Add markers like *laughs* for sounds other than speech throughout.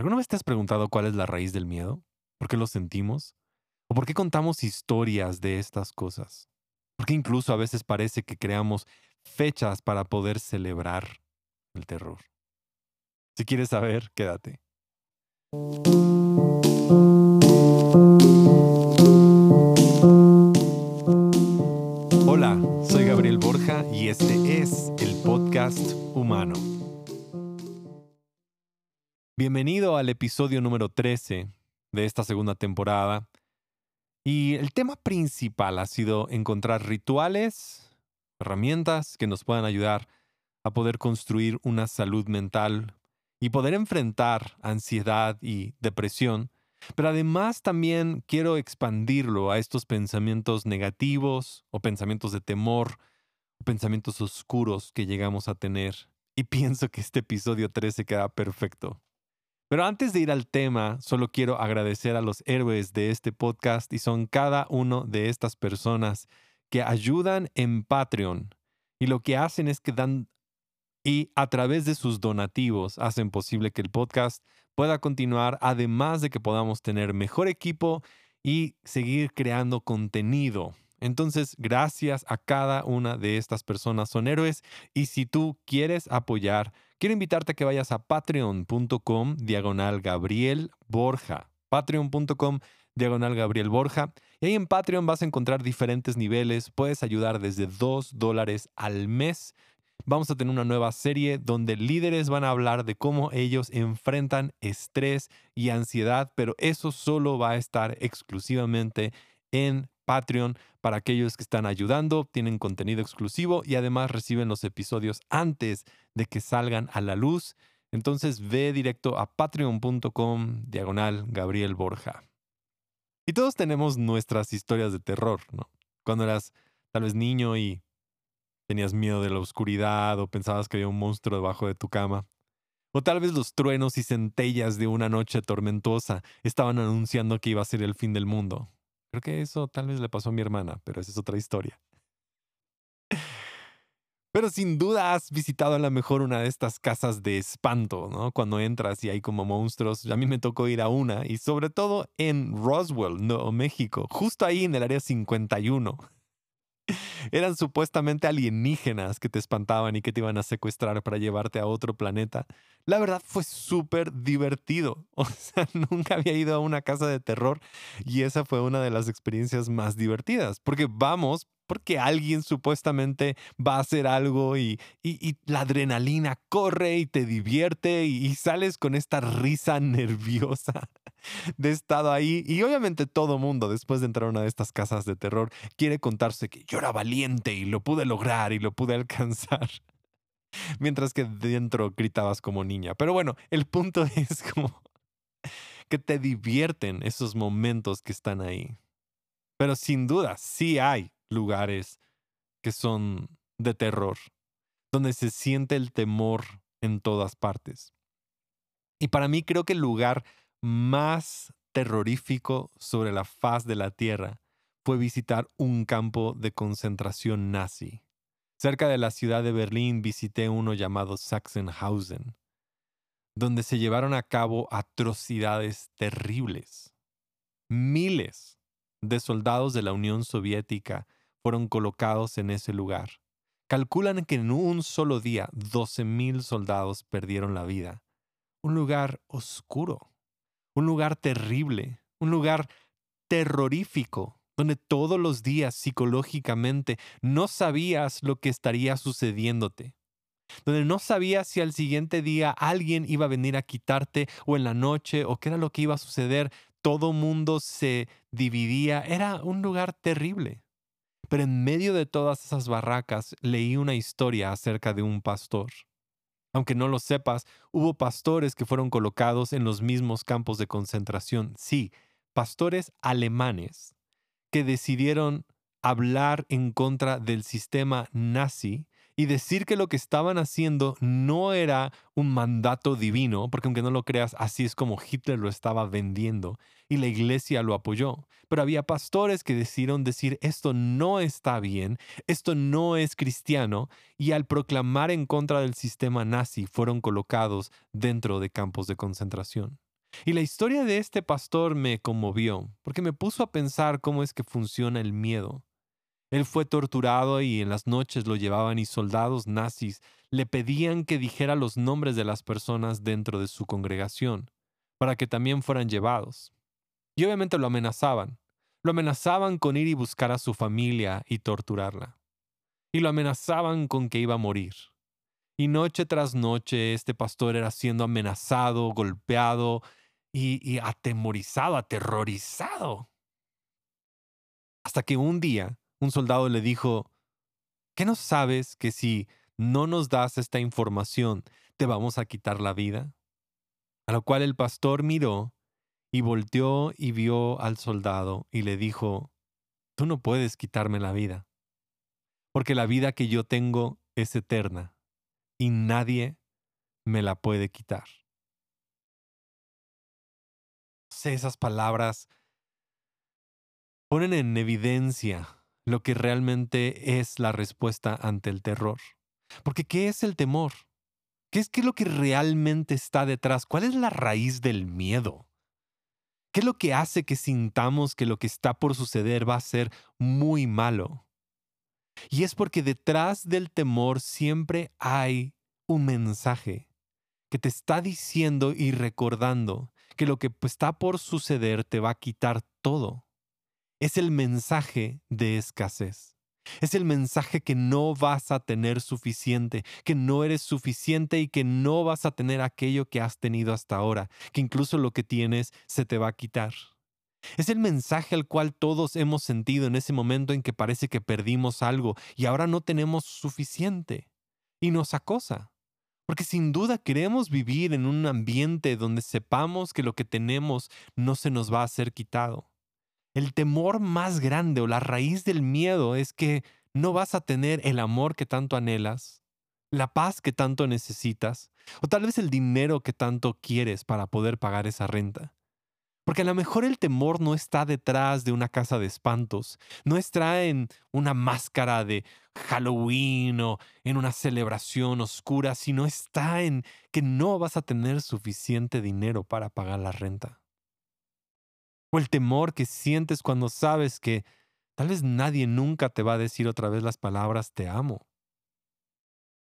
¿Alguna vez te has preguntado cuál es la raíz del miedo? ¿Por qué lo sentimos? ¿O por qué contamos historias de estas cosas? ¿Por qué incluso a veces parece que creamos fechas para poder celebrar el terror? Si quieres saber, quédate. Hola, soy Gabriel Borja y este es el podcast Humano. Bienvenido al episodio número 13 de esta segunda temporada. Y el tema principal ha sido encontrar rituales, herramientas que nos puedan ayudar a poder construir una salud mental y poder enfrentar ansiedad y depresión. Pero además también quiero expandirlo a estos pensamientos negativos o pensamientos de temor pensamientos oscuros que llegamos a tener. Y pienso que este episodio 13 queda perfecto. Pero antes de ir al tema, solo quiero agradecer a los héroes de este podcast y son cada uno de estas personas que ayudan en Patreon y lo que hacen es que dan y a través de sus donativos hacen posible que el podcast pueda continuar, además de que podamos tener mejor equipo y seguir creando contenido. Entonces, gracias a cada una de estas personas, son héroes. Y si tú quieres apoyar, quiero invitarte a que vayas a patreon.com diagonal Gabriel Borja. Patreon.com diagonal Gabriel Borja. Y ahí en Patreon vas a encontrar diferentes niveles. Puedes ayudar desde 2 dólares al mes. Vamos a tener una nueva serie donde líderes van a hablar de cómo ellos enfrentan estrés y ansiedad, pero eso solo va a estar exclusivamente en Patreon para aquellos que están ayudando, tienen contenido exclusivo y además reciben los episodios antes de que salgan a la luz. Entonces ve directo a patreon.com diagonal Gabriel Borja. Y todos tenemos nuestras historias de terror, ¿no? Cuando eras tal vez niño y tenías miedo de la oscuridad o pensabas que había un monstruo debajo de tu cama. O tal vez los truenos y centellas de una noche tormentosa estaban anunciando que iba a ser el fin del mundo. Creo que eso tal vez le pasó a mi hermana, pero esa es otra historia. Pero sin duda has visitado a lo mejor una de estas casas de espanto, ¿no? Cuando entras y hay como monstruos. A mí me tocó ir a una y sobre todo en Roswell, Nuevo México, justo ahí en el área 51. Eran supuestamente alienígenas que te espantaban y que te iban a secuestrar para llevarte a otro planeta. La verdad fue súper divertido. *laughs* O sea, nunca había ido a una casa de terror y esa fue una de las experiencias más divertidas, porque vamos porque alguien supuestamente va a hacer algo y, la adrenalina corre y te divierte y, y, sales con esta risa *laughs* nerviosa de estado ahí. Y obviamente todo mundo, después de entrar a una de estas casas de terror, quiere contarse que yo era valiente y lo pude lograr y lo pude *laughs* alcanzar mientras que dentro gritabas como niña. Pero bueno, el punto *laughs* es como que te divierten esos momentos que están ahí. Pero sin duda, sí hay lugares que son de terror, donde se siente el temor en todas partes. Y para mí creo que el lugar más terrorífico sobre la faz de la Tierra fue visitar un campo de concentración nazi. Cerca de la ciudad de Berlín visité uno llamado Sachsenhausen, donde se llevaron a cabo atrocidades terribles. Miles de soldados de la Unión Soviética fueron colocados en ese lugar. Calculan que en un solo día 12.000 soldados perdieron la vida. Un lugar oscuro, un lugar terrible, un lugar terrorífico donde todos los días psicológicamente no sabías lo que estaría sucediéndote, donde no sabías si al siguiente día alguien iba a venir a quitarte o en la noche o qué era lo que iba a suceder, todo mundo se dividía, era un lugar terrible. Pero en medio de todas esas barracas leí una historia acerca de un pastor. Aunque no lo sepas, hubo pastores que fueron colocados en los mismos campos de concentración. Sí, pastores alemanes que decidieron hablar en contra del sistema nazi y decir que lo que estaban haciendo no era un mandato divino, porque aunque no lo creas, así es como Hitler lo estaba vendiendo y la iglesia lo apoyó. Pero había pastores que decidieron decir esto no está bien, esto no es cristiano, y al proclamar en contra del sistema nazi fueron colocados dentro de campos de concentración. Y la historia de este pastor me conmovió, porque me puso a pensar cómo es que funciona el miedo. Él fue torturado y en las noches lo llevaban y soldados nazis le pedían que dijera los nombres de las personas dentro de su congregación, para que también fueran llevados. Y obviamente lo amenazaban. Lo amenazaban con ir y buscar a su familia y torturarla. Y lo amenazaban con que iba a morir. Y noche tras noche este pastor era siendo amenazado, golpeado y, atemorizado, aterrorizado. Hasta que un día un soldado le dijo, ¿qué no sabes que si no nos das esta información te vamos a quitar la vida? A lo cual el pastor miró y volteó y vio al soldado y le dijo, tú no puedes quitarme la vida, porque la vida que yo tengo es eterna y nadie me la puede quitar. Esas palabras ponen en evidencia lo que realmente es la respuesta ante el terror. Porque ¿qué es el temor? ¿Qué es, qué es lo que realmente está detrás? ¿Cuál es la raíz del miedo? ¿Qué es lo que hace que sintamos que lo que está por suceder va a ser muy malo? Y es porque detrás del temor siempre hay un mensaje que te está diciendo y recordando que lo que está por suceder te va a quitar todo es el mensaje de escasez. Es el mensaje que no vas a tener suficiente, que no eres suficiente y que no vas a tener aquello que has tenido hasta ahora, que incluso lo que tienes se te va a quitar. Es el mensaje al cual todos hemos sentido en ese momento en que parece que perdimos algo y ahora no tenemos suficiente. Y nos acosa. Porque sin duda queremos vivir en un ambiente donde sepamos que lo que tenemos no se nos va a ser quitado. El temor más grande o la raíz del miedo es que no vas a tener el amor que tanto anhelas, la paz que tanto necesitas, o tal vez el dinero que tanto quieres para poder pagar esa renta. Porque a lo mejor el temor no está detrás de una casa de espantos, no está en una máscara de Halloween o en una celebración oscura, sino está en que no vas a tener suficiente dinero para pagar la renta o el temor que sientes cuando sabes que tal vez nadie nunca te va a decir otra vez las palabras te amo.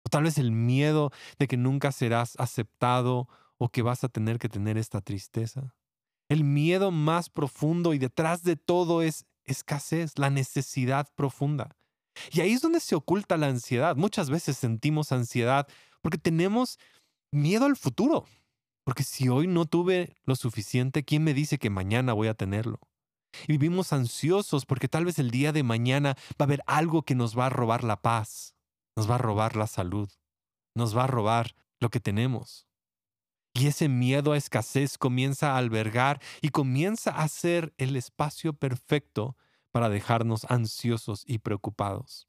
O tal vez el miedo de que nunca serás aceptado o que vas a tener que tener esta tristeza. El miedo más profundo y detrás de todo es escasez, la necesidad profunda. Y ahí es donde se oculta la ansiedad. Muchas veces sentimos ansiedad porque tenemos miedo al futuro. Porque si hoy no tuve lo suficiente, ¿quién me dice que mañana voy a tenerlo? Y vivimos ansiosos porque tal vez el día de mañana va a haber algo que nos va a robar la paz, nos va a robar la salud, nos va a robar lo que tenemos. Y ese miedo a escasez comienza a albergar y comienza a ser el espacio perfecto para dejarnos ansiosos y preocupados.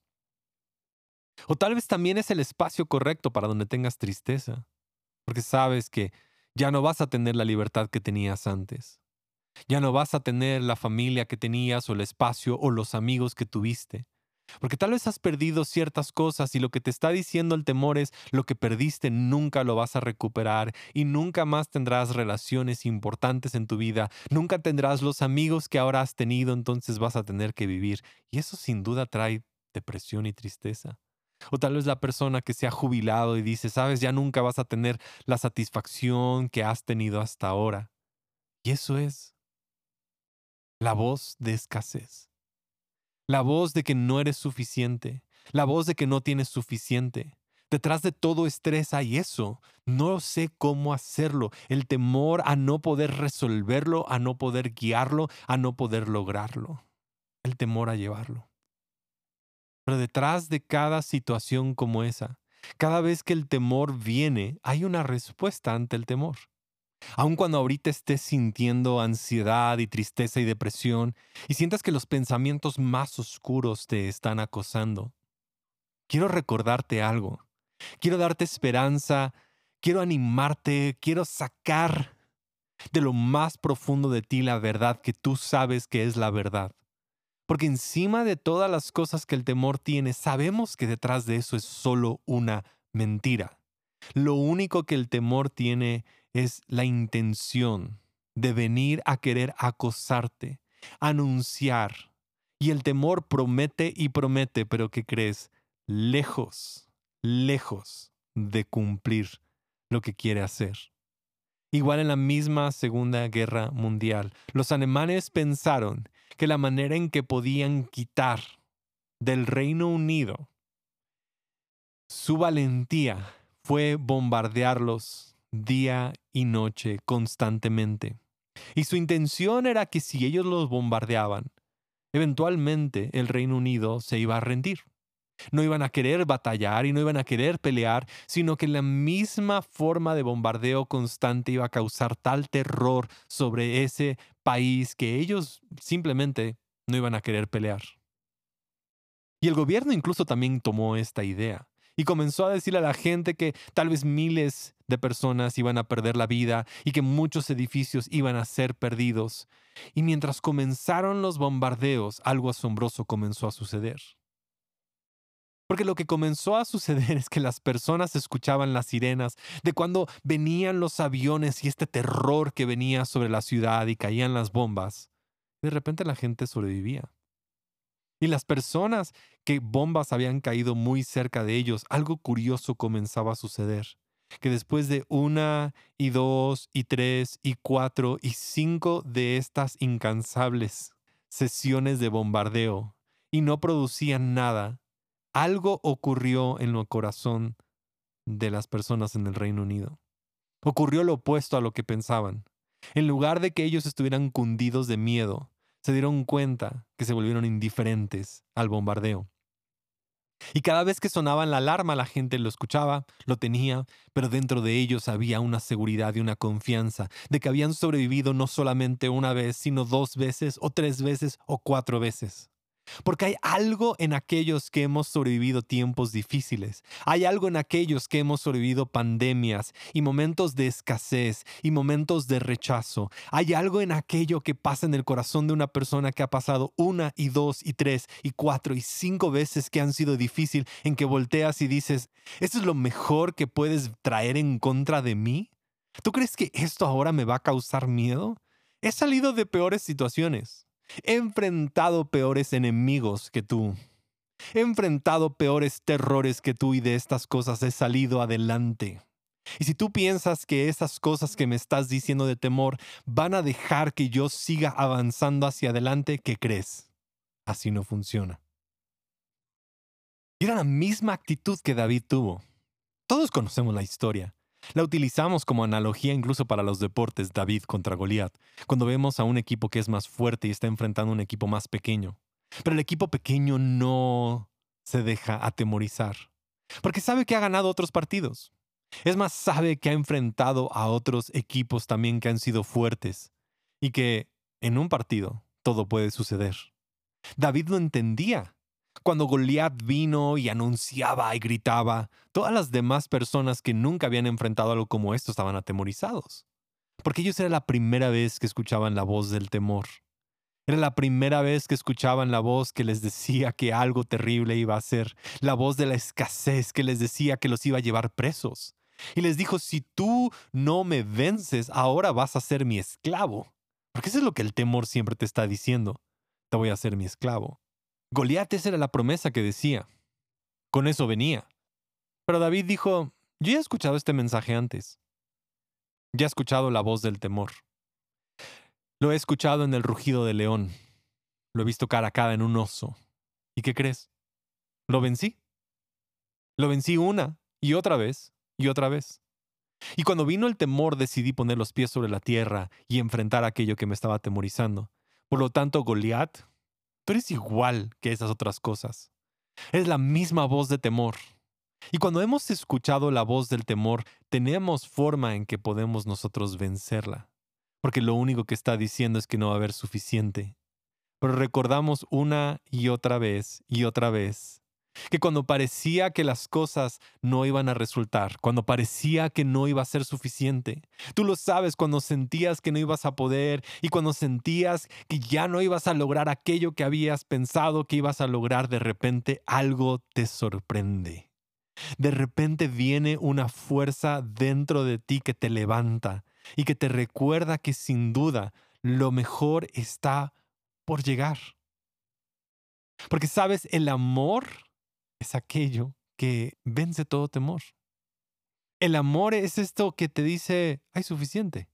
O tal vez también es el espacio correcto para donde tengas tristeza, porque sabes que ya no vas a tener la libertad que tenías antes. Ya no vas a tener la familia que tenías o el espacio o los amigos que tuviste. Porque tal vez has perdido ciertas cosas y lo que te está diciendo el temor es lo que perdiste nunca lo vas a recuperar y nunca más tendrás relaciones importantes en tu vida, nunca tendrás los amigos que ahora has tenido, entonces vas a tener que vivir. Y eso sin duda trae depresión y tristeza. O tal vez la persona que se ha jubilado y dice, sabes, ya nunca vas a tener la satisfacción que has tenido hasta ahora. Y eso es la voz de escasez. La voz de que no eres suficiente. La voz de que no tienes suficiente. Detrás de todo estrés hay eso. No sé cómo hacerlo. El temor a no poder resolverlo, a no poder guiarlo, a no poder lograrlo. El temor a llevarlo. Pero detrás de cada situación como esa, cada vez que el temor viene, hay una respuesta ante el temor. Aun cuando ahorita estés sintiendo ansiedad y tristeza y depresión y sientas que los pensamientos más oscuros te están acosando, quiero recordarte algo. Quiero darte esperanza, quiero animarte, quiero sacar de lo más profundo de ti la verdad que tú sabes que es la verdad. Porque encima de todas las cosas que el temor tiene, sabemos que detrás de eso es solo una mentira. Lo único que el temor tiene es la intención de venir a querer acosarte, anunciar. Y el temor promete y promete, pero ¿qué crees? Lejos, lejos de cumplir lo que quiere hacer. Igual en la misma Segunda Guerra Mundial, los alemanes pensaron que la manera en que podían quitar del Reino Unido su valentía fue bombardearlos día y noche constantemente. Y su intención era que si ellos los bombardeaban, eventualmente el Reino Unido se iba a rendir. No iban a querer batallar y no iban a querer pelear, sino que la misma forma de bombardeo constante iba a causar tal terror sobre ese país que ellos simplemente no iban a querer pelear. Y el gobierno incluso también tomó esta idea y comenzó a decirle a la gente que tal vez miles de personas iban a perder la vida y que muchos edificios iban a ser perdidos. Y mientras comenzaron los bombardeos, algo asombroso comenzó a suceder. Porque lo que comenzó a suceder *laughs* es que las personas escuchaban las sirenas de cuando venían los aviones y este terror que venía sobre la ciudad y caían las bombas. De repente la gente sobrevivía. Y las personas que bombas habían caído muy cerca de ellos, algo curioso comenzaba a suceder. Que después de una y dos y tres y cuatro y cinco de estas incansables sesiones de bombardeo y no producían nada, algo ocurrió en el corazón de las personas en el Reino Unido. Ocurrió lo opuesto a lo que pensaban. En lugar de que ellos estuvieran cundidos de miedo, se dieron cuenta que se volvieron indiferentes al bombardeo. Y cada vez que sonaba la alarma la gente lo escuchaba, lo tenía, pero dentro de ellos había una seguridad y una confianza de que habían sobrevivido no solamente una vez, sino dos veces o tres veces o cuatro veces. Porque hay algo en aquellos que hemos sobrevivido tiempos difíciles. Hay algo en aquellos que hemos sobrevivido pandemias y momentos de escasez y momentos de rechazo. Hay algo en aquello que pasa en el corazón de una persona que ha pasado una y dos y tres y cuatro y cinco veces que han sido difícil en que volteas y dices, ¿esto es lo mejor que puedes traer en contra de mí? ¿Tú crees que esto ahora me va a causar miedo? He salido de peores situaciones. He enfrentado peores enemigos que tú. He enfrentado peores terrores que tú y de estas cosas he salido adelante. Y si tú piensas que esas cosas que me estás diciendo de temor van a dejar que yo siga avanzando hacia adelante, ¿qué crees? Así no funciona. Y era la misma actitud que David tuvo. Todos conocemos la historia. La utilizamos como analogía incluso para los deportes David contra Goliat, cuando vemos a un equipo que es más fuerte y está enfrentando a un equipo más pequeño. Pero el equipo pequeño no se deja atemorizar, porque sabe que ha ganado otros partidos. Es más, sabe que ha enfrentado a otros equipos también que han sido fuertes y que en un partido todo puede suceder. David lo entendía cuando Goliat vino y anunciaba y gritaba, todas las demás personas que nunca habían enfrentado algo como esto estaban atemorizados. Porque ellos era la primera vez que escuchaban la voz del temor. Era la primera vez que escuchaban la voz que les decía que algo terrible iba a ser, la voz de la escasez que les decía que los iba a llevar presos. Y les dijo, si tú no me vences, ahora vas a ser mi esclavo. Porque eso es lo que el temor siempre te está diciendo. Te voy a ser mi esclavo. Goliat esa era la promesa que decía. Con eso venía. Pero David dijo, yo ya he escuchado este mensaje antes. Ya he escuchado la voz del temor. Lo he escuchado en el rugido del león. Lo he visto cara a cara en un oso. ¿Y qué crees? Lo vencí. Lo vencí una y otra vez y otra vez. Y cuando vino el temor decidí poner los pies sobre la tierra y enfrentar aquello que me estaba atemorizando. Por lo tanto, Goliat Tú eres igual que esas otras cosas. Es la misma voz de temor. Y cuando hemos escuchado la voz del temor, tenemos forma en que podemos nosotros vencerla. Porque lo único que está diciendo es que no va a haber suficiente. Pero recordamos una y otra vez y otra vez que cuando parecía que las cosas no iban a resultar, cuando parecía que no iba a ser suficiente, tú lo sabes cuando sentías que no ibas a poder y cuando sentías que ya no ibas a lograr aquello que habías pensado que ibas a lograr, de repente algo te sorprende. De repente viene una fuerza dentro de ti que te levanta, y que te recuerda que sin duda lo mejor está por llegar. Porque sabes, el amor es aquello que vence todo temor. El amor es esto que te dice, hay suficiente.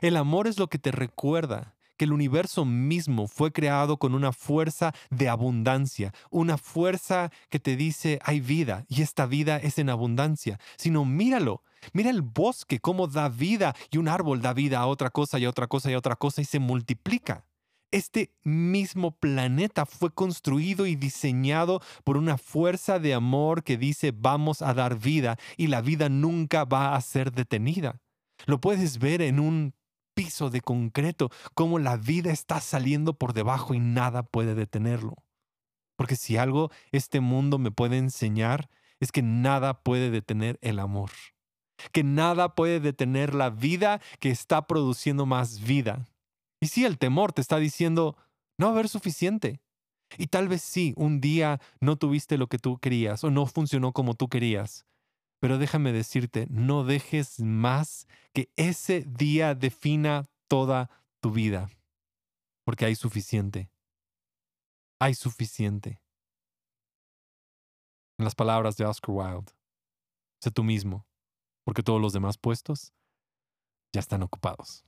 El amor es lo que te recuerda que el universo mismo fue creado con una fuerza de abundancia, una fuerza que te dice hay vida y esta vida es en abundancia, sino míralo, mira el bosque, cómo da vida y un árbol da vida a otra cosa y a otra cosa y a otra cosa y se multiplica. Este mismo planeta fue construido y diseñado por una fuerza de amor que dice vamos a dar vida y la vida nunca va a ser detenida. Lo puedes ver en un piso de concreto, cómo la vida está saliendo por debajo y nada puede detenerlo. Porque si algo este mundo me puede enseñar es que nada puede detener el amor. Que nada puede detener la vida que está produciendo más vida. Y sí, el temor te está diciendo, no haber suficiente. Y tal vez sí, un día no tuviste lo que tú querías o no funcionó como tú querías. Pero déjame decirte, no dejes más que ese día defina toda tu vida. Porque hay suficiente. Hay suficiente. En las palabras de Oscar Wilde, sé tú mismo, porque todos los demás puestos ya están ocupados.